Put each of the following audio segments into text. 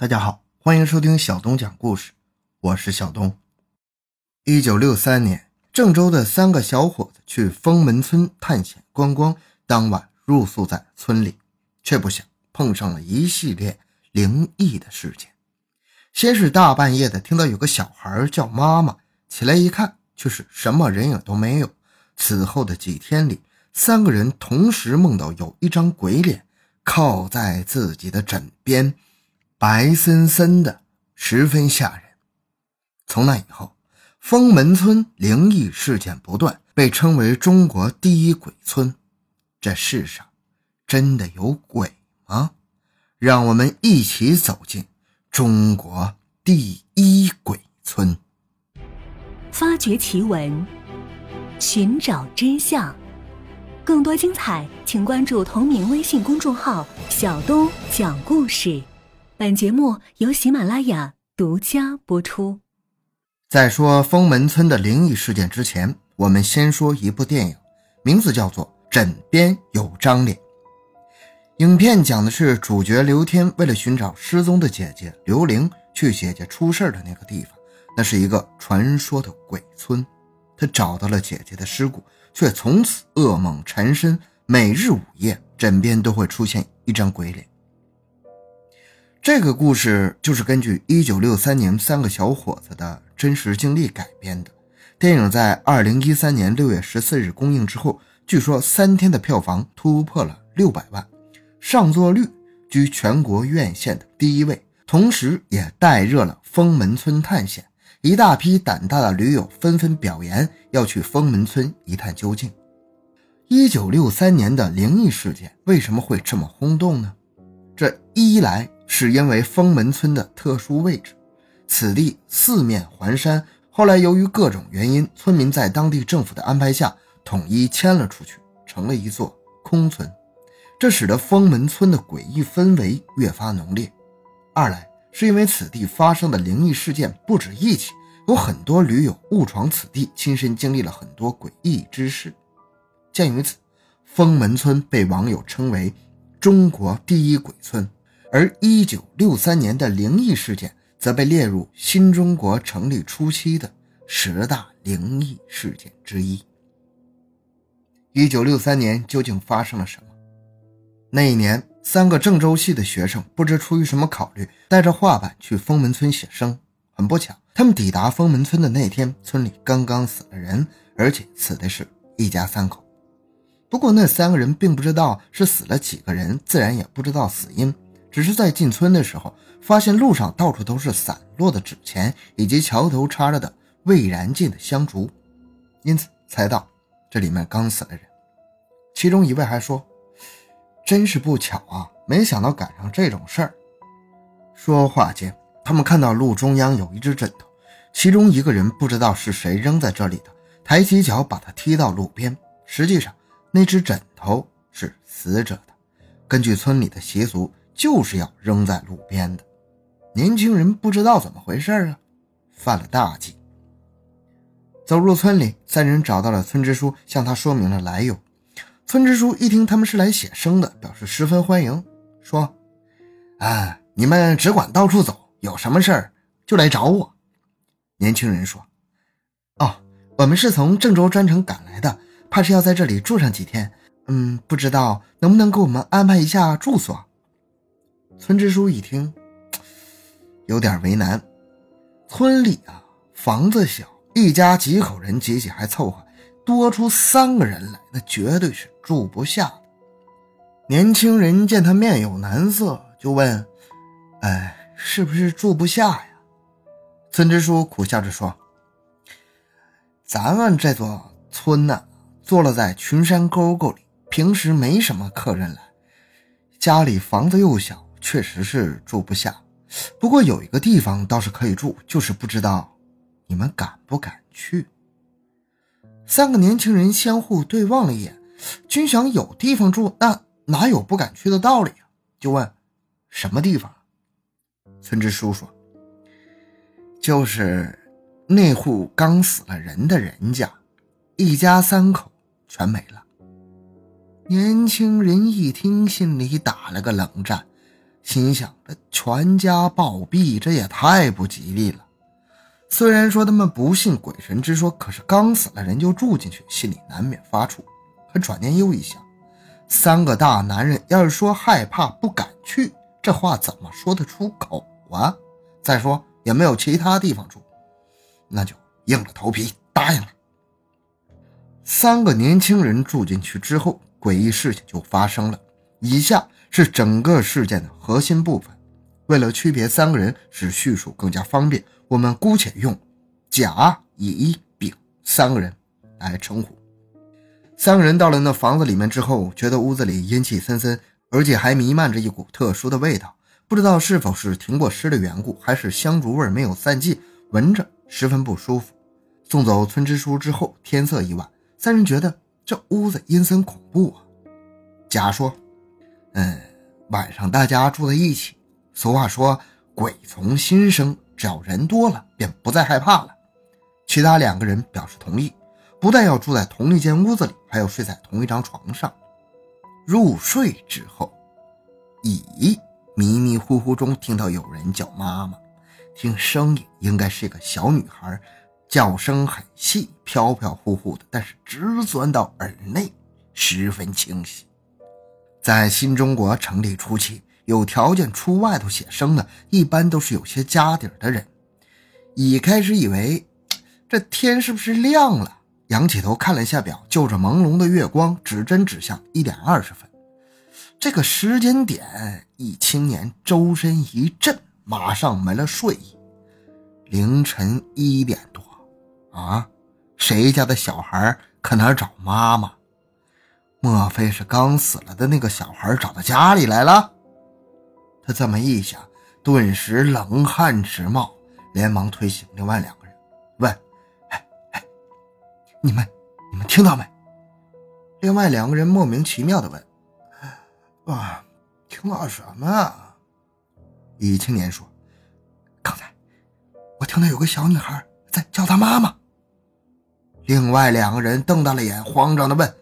大家好，欢迎收听小东讲故事，我是小东。一九六三年，郑州的三个小伙子去封门村探险观光，当晚入宿在村里，却不想碰上了一系列灵异的事件。先是大半夜的听到有个小孩叫妈妈，起来一看，却是什么人影都没有。此后的几天里，三个人同时梦到有一张鬼脸靠在自己的枕边。白森森的，十分吓人。从那以后，封门村灵异事件不断，被称为中国第一鬼村。这世上真的有鬼吗？让我们一起走进中国第一鬼村，发掘奇闻，寻找真相。更多精彩，请关注同名微信公众号“小东讲故事”。本节目由喜马拉雅独家播出。在说封门村的灵异事件之前，我们先说一部电影，名字叫做《枕边有张脸》。影片讲的是主角刘天为了寻找失踪的姐姐刘玲，去姐姐出事的那个地方，那是一个传说的鬼村。他找到了姐姐的尸骨，却从此噩梦缠身，每日午夜枕边都会出现一张鬼脸。这个故事就是根据1963年三个小伙子的真实经历改编的。电影在2013年6月14日公映之后，据说三天的票房突破了600万，上座率居全国院线的第一位，同时也带热了封门村探险。一大批胆大的驴友纷纷表言要去封门村一探究竟。1963年的灵异事件为什么会这么轰动呢？这一来。是因为封门村的特殊位置，此地四面环山。后来由于各种原因，村民在当地政府的安排下统一迁了出去，成了一座空村。这使得封门村的诡异氛围越发浓烈。二来是因为此地发生的灵异事件不止一起，有很多驴友误闯此地，亲身经历了很多诡异之事。鉴于此，封门村被网友称为“中国第一鬼村”。而一九六三年的灵异事件则被列入新中国成立初期的十大灵异事件之一。一九六三年究竟发生了什么？那一年，三个郑州系的学生不知出于什么考虑，带着画板去封门村写生。很不巧，他们抵达封门村的那天，村里刚刚死了人，而且死的是一家三口。不过，那三个人并不知道是死了几个人，自然也不知道死因。只是在进村的时候，发现路上到处都是散落的纸钱，以及桥头插着的未燃尽的香烛，因此猜到这里面刚死了人。其中一位还说：“真是不巧啊，没想到赶上这种事儿。”说话间，他们看到路中央有一只枕头，其中一个人不知道是谁扔在这里的，抬起脚把它踢到路边。实际上，那只枕头是死者的。根据村里的习俗。就是要扔在路边的，年轻人不知道怎么回事啊，犯了大忌。走入村里，三人找到了村支书，向他说明了来由。村支书一听他们是来写生的，表示十分欢迎，说：“啊，你们只管到处走，有什么事儿就来找我。”年轻人说：“哦，我们是从郑州专程赶来的，怕是要在这里住上几天。嗯，不知道能不能给我们安排一下住所。”村支书一听，有点为难。村里啊，房子小，一家几口人挤挤还凑合，多出三个人来，那绝对是住不下的。年轻人见他面有难色，就问：“哎，是不是住不下呀？”村支书苦笑着说：“咱们这座村呢，坐落在群山沟沟里，平时没什么客人来，家里房子又小。”确实是住不下，不过有一个地方倒是可以住，就是不知道你们敢不敢去。三个年轻人相互对望了一眼，均想有地方住，那哪有不敢去的道理啊？就问什么地方？村支书说：“就是那户刚死了人的人家，一家三口全没了。”年轻人一听，心里打了个冷战。心想这全家暴毙，这也太不吉利了。虽然说他们不信鬼神之说，可是刚死了人就住进去，心里难免发怵。可转念又一想，三个大男人要是说害怕不敢去，这话怎么说得出口啊？再说也没有其他地方住，那就硬着头皮答应了。三个年轻人住进去之后，诡异事情就发生了。以下是整个事件的核心部分。为了区别三个人，使叙述更加方便，我们姑且用甲、乙、丙三个人来称呼。三个人到了那房子里面之后，觉得屋子里阴气森森，而且还弥漫着一股特殊的味道。不知道是否是停过尸的缘故，还是香烛味没有散尽，闻着十分不舒服。送走村支书之后，天色已晚。三人觉得这屋子阴森恐怖啊。甲说：“嗯，晚上大家住在一起，俗话说鬼从心生，只要人多了，便不再害怕了。”其他两个人表示同意，不但要住在同一间屋子里，还要睡在同一张床上。入睡之后，乙迷迷糊糊中听到有人叫妈妈，听声音应该是一个小女孩。叫声很细，飘飘忽忽的，但是直钻到耳内，十分清晰。在新中国成立初期，有条件出外头写生的，一般都是有些家底儿的人。乙开始以为这天是不是亮了，仰起头看了一下表，就着朦胧的月光，指针指向一点二十分。这个时间点，乙青年周身一震，马上没了睡意。凌晨一点多。啊，谁家的小孩可哪找妈妈？莫非是刚死了的那个小孩找到家里来了？他这么一想，顿时冷汗直冒，连忙推醒另外两个人，问：“哎哎，你们你们听到没？”另外两个人莫名其妙的问：“啊，听到什么？”李青年说：“刚才我听到有个小女孩在叫她妈妈。”另外两个人瞪大了眼，慌张的问：“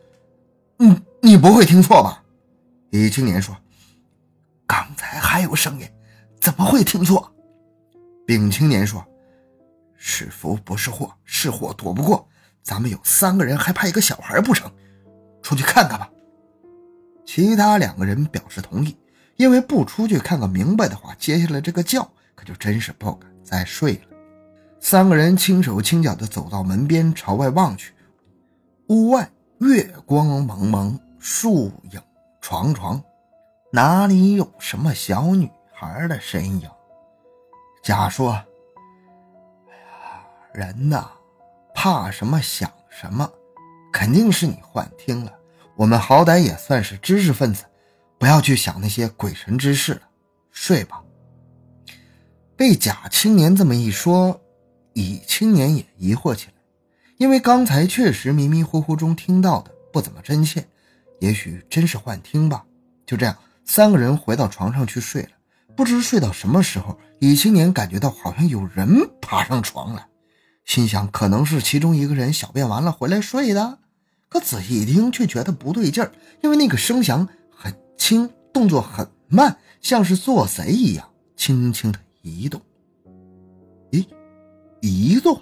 你你不会听错吧？”李青年说：“刚才还有声音，怎么会听错？”丙青年说：“是福不是祸，是祸躲不过。咱们有三个人，还怕一个小孩不成？出去看看吧。”其他两个人表示同意，因为不出去看个明白的话，接下来这个觉可就真是不敢再睡了。三个人轻手轻脚地走到门边，朝外望去。屋外月光蒙蒙，树影幢幢，哪里有什么小女孩的身影？甲说：“哎呀，人呐，怕什么想什么，肯定是你幻听了。我们好歹也算是知识分子，不要去想那些鬼神之事了，睡吧。”被甲青年这么一说。乙青年也疑惑起来，因为刚才确实迷迷糊糊中听到的不怎么真切，也许真是幻听吧。就这样，三个人回到床上去睡了。不知睡到什么时候，乙青年感觉到好像有人爬上床来，心想可能是其中一个人小便完了回来睡的。可仔细一听，却觉得不对劲儿，因为那个声响很轻，动作很慢，像是做贼一样，轻轻的移动。移动，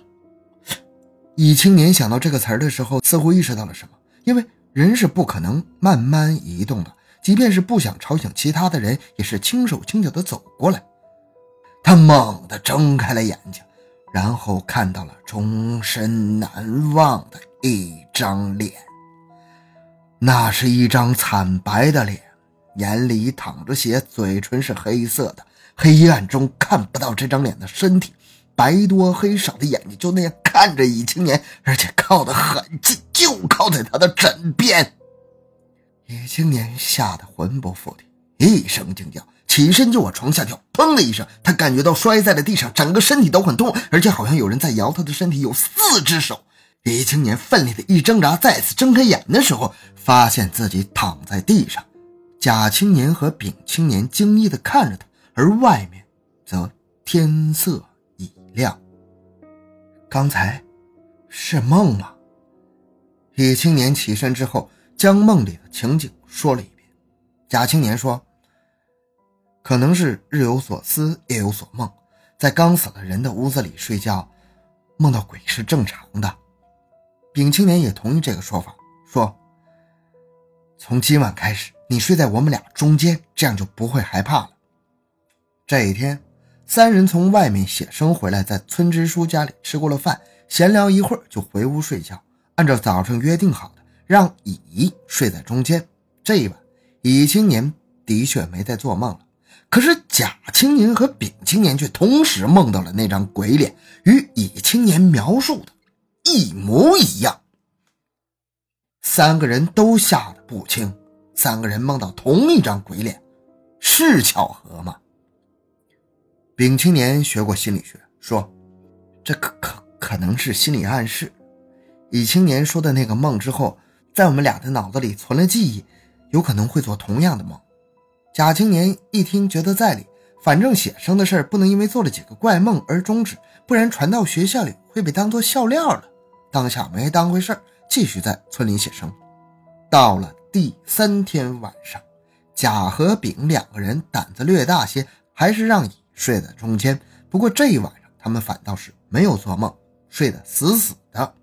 乙青年想到这个词儿的时候，似乎意识到了什么。因为人是不可能慢慢移动的，即便是不想吵醒其他的人，也是轻手轻脚的走过来。他猛地睁开了眼睛，然后看到了终身难忘的一张脸。那是一张惨白的脸，眼里淌着血，嘴唇是黑色的，黑暗中看不到这张脸的身体。白多黑少的眼睛就那样看着乙青年，而且靠得很近，就靠在他的枕边。乙青年吓得魂不附体，一声惊叫，起身就往床下跳。砰的一声，他感觉到摔在了地上，整个身体都很痛，而且好像有人在摇他的身体，有四只手。乙青年奋力的一挣扎，再次睁开眼的时候，发现自己躺在地上。甲青年和丙青年惊异的看着他，而外面则天色。亮。刚才是梦吗？李青年起身之后，将梦里的情景说了一遍。贾青年说：“可能是日有所思，夜有所梦，在刚死了人的屋子里睡觉，梦到鬼是正常的。丙青年也同意这个说法，说：“从今晚开始，你睡在我们俩中间，这样就不会害怕了。”这一天，三人从外面写生回来，在村支书家里吃过了饭，闲聊一会儿就回屋睡觉。按照早上约定好的，让乙睡在中间。这一晚，乙青年的确没在做梦了。可是甲青年和丙青年却同时梦到了那张鬼脸，与乙青年描述的一模一样。三个人都吓得不轻。三个人梦到同一张鬼脸，是巧合吗？丙青年学过心理学，说这可可可能是心理暗示。乙青年说的那个梦之后，在我们俩的脑子里存了记忆，有可能会做同样的梦。甲青年一听，觉得在理，反正写生的事不能因为做了几个怪梦而终止，不然传到学校里会被当作笑料了。当下没当回事继续在村里写生。到了第三天晚上，甲和丙两个人胆子略大些，还是让乙睡在中间。不过这一晚上，他们反倒是没有做梦，睡得死死的。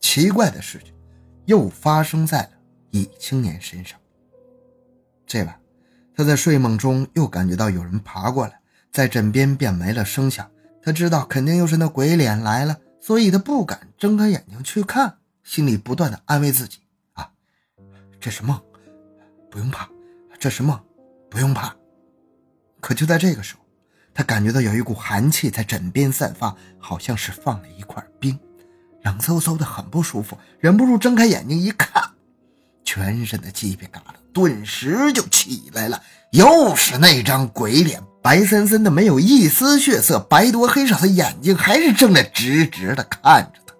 奇怪的事情又发生在了乙青年身上。这晚。他在睡梦中又感觉到有人爬过来，在枕边便没了声响。他知道肯定又是那鬼脸来了，所以他不敢睁开眼睛去看，心里不断的安慰自己：“啊，这是梦，不用怕，这是梦，不用怕。”可就在这个时候，他感觉到有一股寒气在枕边散发，好像是放了一块冰，冷飕飕的，很不舒服。忍不住睁开眼睛一看，全身的鸡皮疙瘩。顿时就起来了，又是那张鬼脸，白森森的，没有一丝血色，白多黑少的眼睛还是睁得直直的看着他。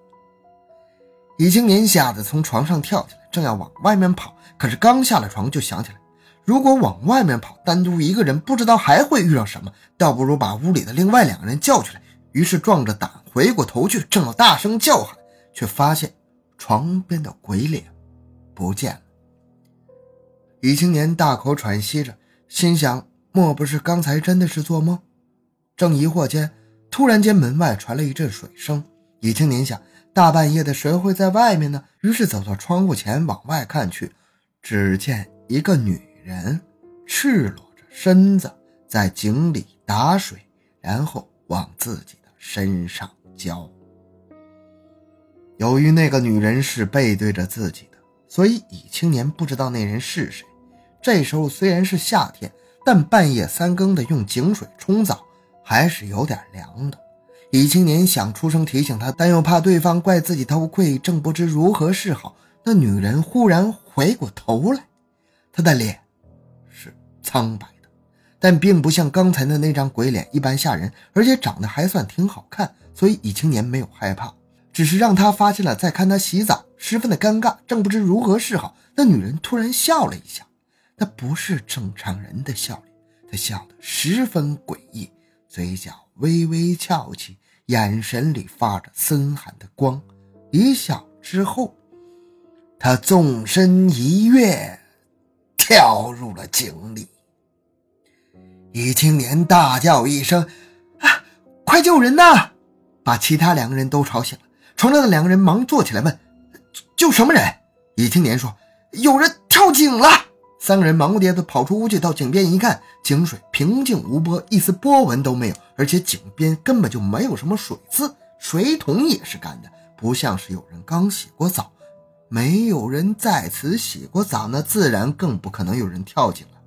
李青年吓得从床上跳起来，正要往外面跑，可是刚下了床就想起来，如果往外面跑，单独一个人不知道还会遇上什么，倒不如把屋里的另外两个人叫出来。于是壮着胆回过头去，正要大声叫喊，却发现床边的鬼脸不见了。李青年大口喘息着，心想：莫不是刚才真的是做梦？正疑惑间，突然间门外传来一阵水声。李青年想：大半夜的，谁会在外面呢？于是走到窗户前往外看去，只见一个女人赤裸着身子在井里打水，然后往自己的身上浇。由于那个女人是背对着自己的，所以李青年不知道那人是谁。这时候虽然是夏天，但半夜三更的用井水冲澡还是有点凉的。李青年想出声提醒他，但又怕对方怪自己偷窥，正不知如何是好。那女人忽然回过头来，她的脸苍白的，但并不像刚才的那张鬼脸一般吓人，而且长得还算挺好看，所以李青年没有害怕，只是让他发现了在看他洗澡，十分的尴尬，正不知如何是好。那女人突然笑了一下。那不是正常人的笑脸，她笑得十分诡异，嘴角微微翘起，眼神里发着森寒的光。一笑之后，他纵身一跃，跳入了井里。李青年大叫一声：“啊，快救人呐！”把其他两个人都吵醒了。床上的两个人忙坐起来问：“救什么人？”李青年说：“有人跳井了。”三个人忙不迭地跑出屋去，到井边一看，井水平静无波，一丝波纹都没有，而且井边根本就没有什么水渍，水桶也是干的，不像是有人刚洗过澡。没有人在此洗过澡，那自然更不可能有人跳井了。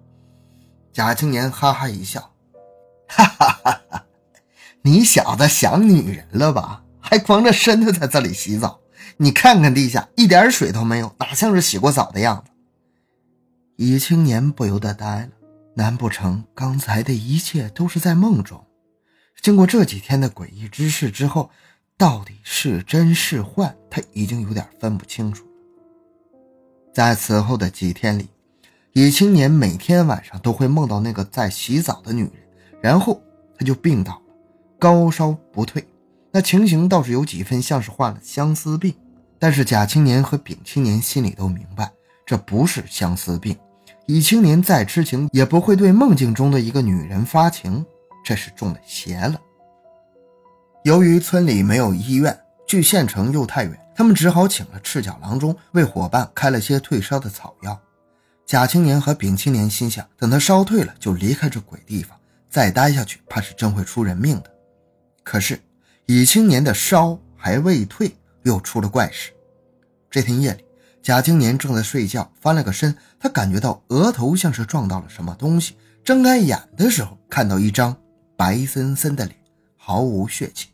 贾青年哈哈一笑：“ 哈哈哈哈，你小子想女人了吧？还光着身子在这里洗澡？你看看地下一点水都没有，哪像是洗过澡的样子？”李青年不由得呆了，难不成刚才的一切都是在梦中？经过这几天的诡异之事之后，到底是真是幻，他已经有点分不清楚了。在此后的几天里，李青年每天晚上都会梦到那个在洗澡的女人，然后他就病倒了，高烧不退，那情形倒是有几分像是患了相思病。但是贾青年和丙青年心里都明白，这不是相思病。李青年再痴情，也不会对梦境中的一个女人发情，这是中了邪了。由于村里没有医院，距县城又太远，他们只好请了赤脚郎中为伙伴开了些退烧的草药。贾青年和丙青年心想，等他烧退了，就离开这鬼地方，再待下去，怕是真会出人命的。可是乙青年的烧还未退，又出了怪事。这天夜里。贾青年正在睡觉，翻了个身，他感觉到额头像是撞到了什么东西。睁开眼的时候，看到一张白森森的脸，毫无血气，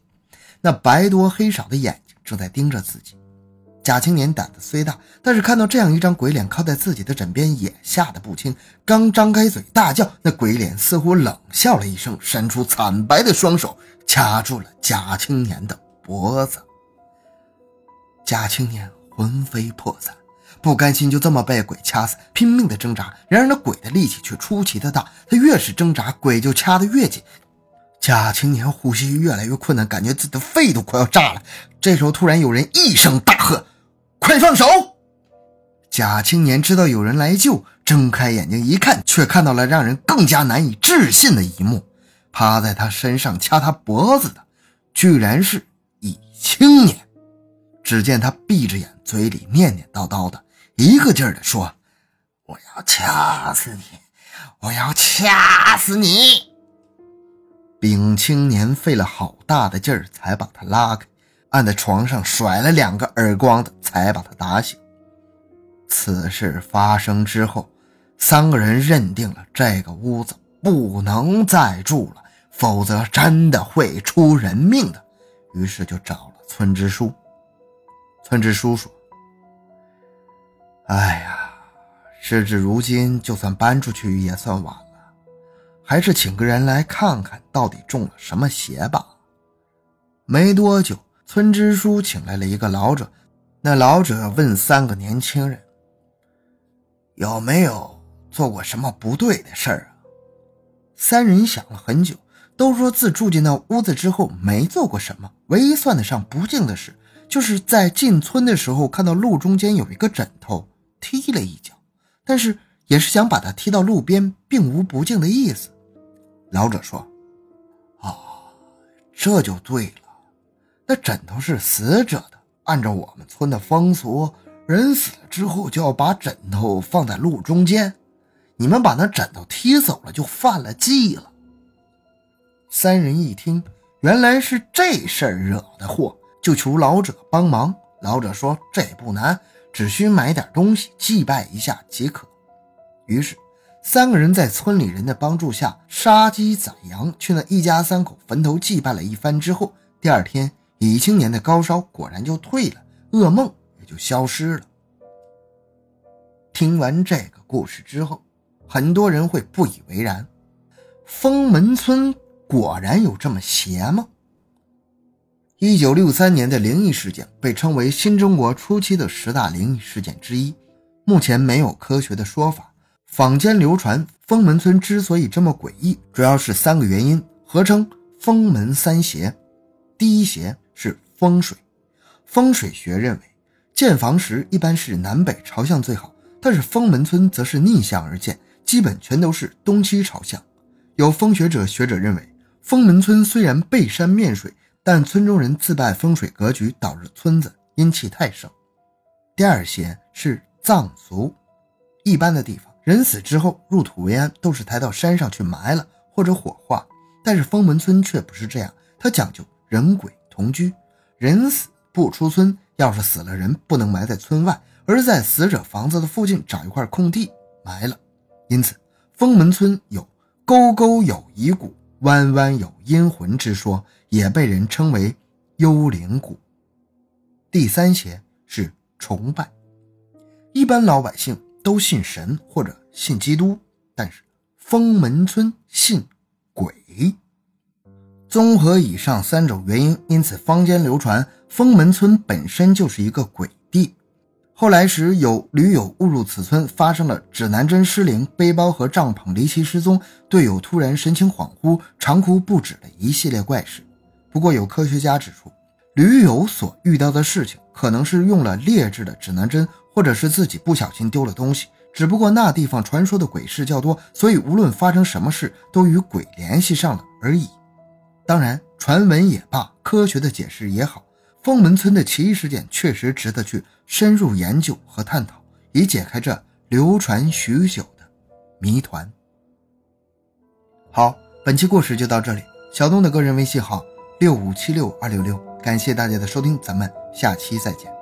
那白多黑少的眼睛正在盯着自己。贾青年胆子虽大，但是看到这样一张鬼脸靠在自己的枕边，也吓得不轻。刚张开嘴大叫，那鬼脸似乎冷笑了一声，伸出惨白的双手掐住了贾青年的脖子。贾青年。魂飞魄散，不甘心就这么被鬼掐死，拼命的挣扎。然而那鬼的力气却出奇的大，他越是挣扎，鬼就掐得越紧。贾青年呼吸越来越困难，感觉自己的肺都快要炸了。这时候，突然有人一声大喝：“快放手！”贾青年知道有人来救，睁开眼睛一看，却看到了让人更加难以置信的一幕：趴在他身上掐他脖子的，居然是易青年。只见他闭着眼，嘴里念念叨叨的，一个劲儿的说：“我要掐死你，我要掐死你。”丙青年费了好大的劲儿才把他拉开，按在床上甩了两个耳光的，才把他打醒。此事发生之后，三个人认定了这个屋子不能再住了，否则真的会出人命的。于是就找了村支书。村支书说：“哎呀，事至如今，就算搬出去也算晚了，还是请个人来看看到底中了什么邪吧。”没多久，村支书请来了一个老者。那老者问三个年轻人：“有没有做过什么不对的事儿啊？”三人想了很久，都说自住进那屋子之后没做过什么，唯一算得上不敬的事。就是在进村的时候看到路中间有一个枕头，踢了一脚，但是也是想把它踢到路边，并无不敬的意思。老者说：“哦，这就对了。那枕头是死者的，按照我们村的风俗，人死了之后就要把枕头放在路中间。你们把那枕头踢走了，就犯了忌了。”三人一听，原来是这事儿惹的祸。就求老者帮忙。老者说：“这也不难，只需买点东西祭拜一下即可。”于是，三个人在村里人的帮助下杀鸡宰羊，去那一家三口坟头祭拜了一番之后，第二天，李青年的高烧果然就退了，噩梦也就消失了。听完这个故事之后，很多人会不以为然：封门村果然有这么邪吗？一九六三年的灵异事件被称为新中国初期的十大灵异事件之一。目前没有科学的说法，坊间流传封门村之所以这么诡异，主要是三个原因，合称封门三邪。第一邪风水，风水学认为建房时一般是南北朝向最好，但是封门村则是逆向而建，基本全都是东西朝向。有风学者学者认为，封门村虽然背山面水。但村中人自败风水格局，导致村子阴气太盛。第二些是藏俗，一般的地方人死之后入土为安，都是抬到山上去埋了或者火化。但是封门村却不是这样，它讲究人鬼同居，人死不出村，要是死了人不能埋在村外，而在死者房子的附近找一块空地埋了。因此，封门村有沟沟有遗骨，弯弯有阴魂之说。也被人称为幽灵谷。第三邪是崇拜，一般老百姓都信神或者信基督，但是封门村信鬼。综合以上三种原因，因此坊间流传封门村本身就是一个鬼地。后来时有驴友误入此村，发生了指南针失灵、背包和帐篷离奇失踪、队友突然神情恍惚、长哭不止的一系列怪事。不过，有科学家指出，驴友所遇到的事情可能是用了劣质的指南针，或者是自己不小心丢了东西，只不过那地方传说的鬼事较多，所以无论发生什么事，都与鬼联系上了而已。当然，传闻也罢，科学的解释也好，封门村的奇异事件确实值得去深入研究和探讨，以解开这流传许久的谜团。好，本期故事就到这里。小东的个人微信号六五七六二六六，感谢大家的收听，咱们下期再见。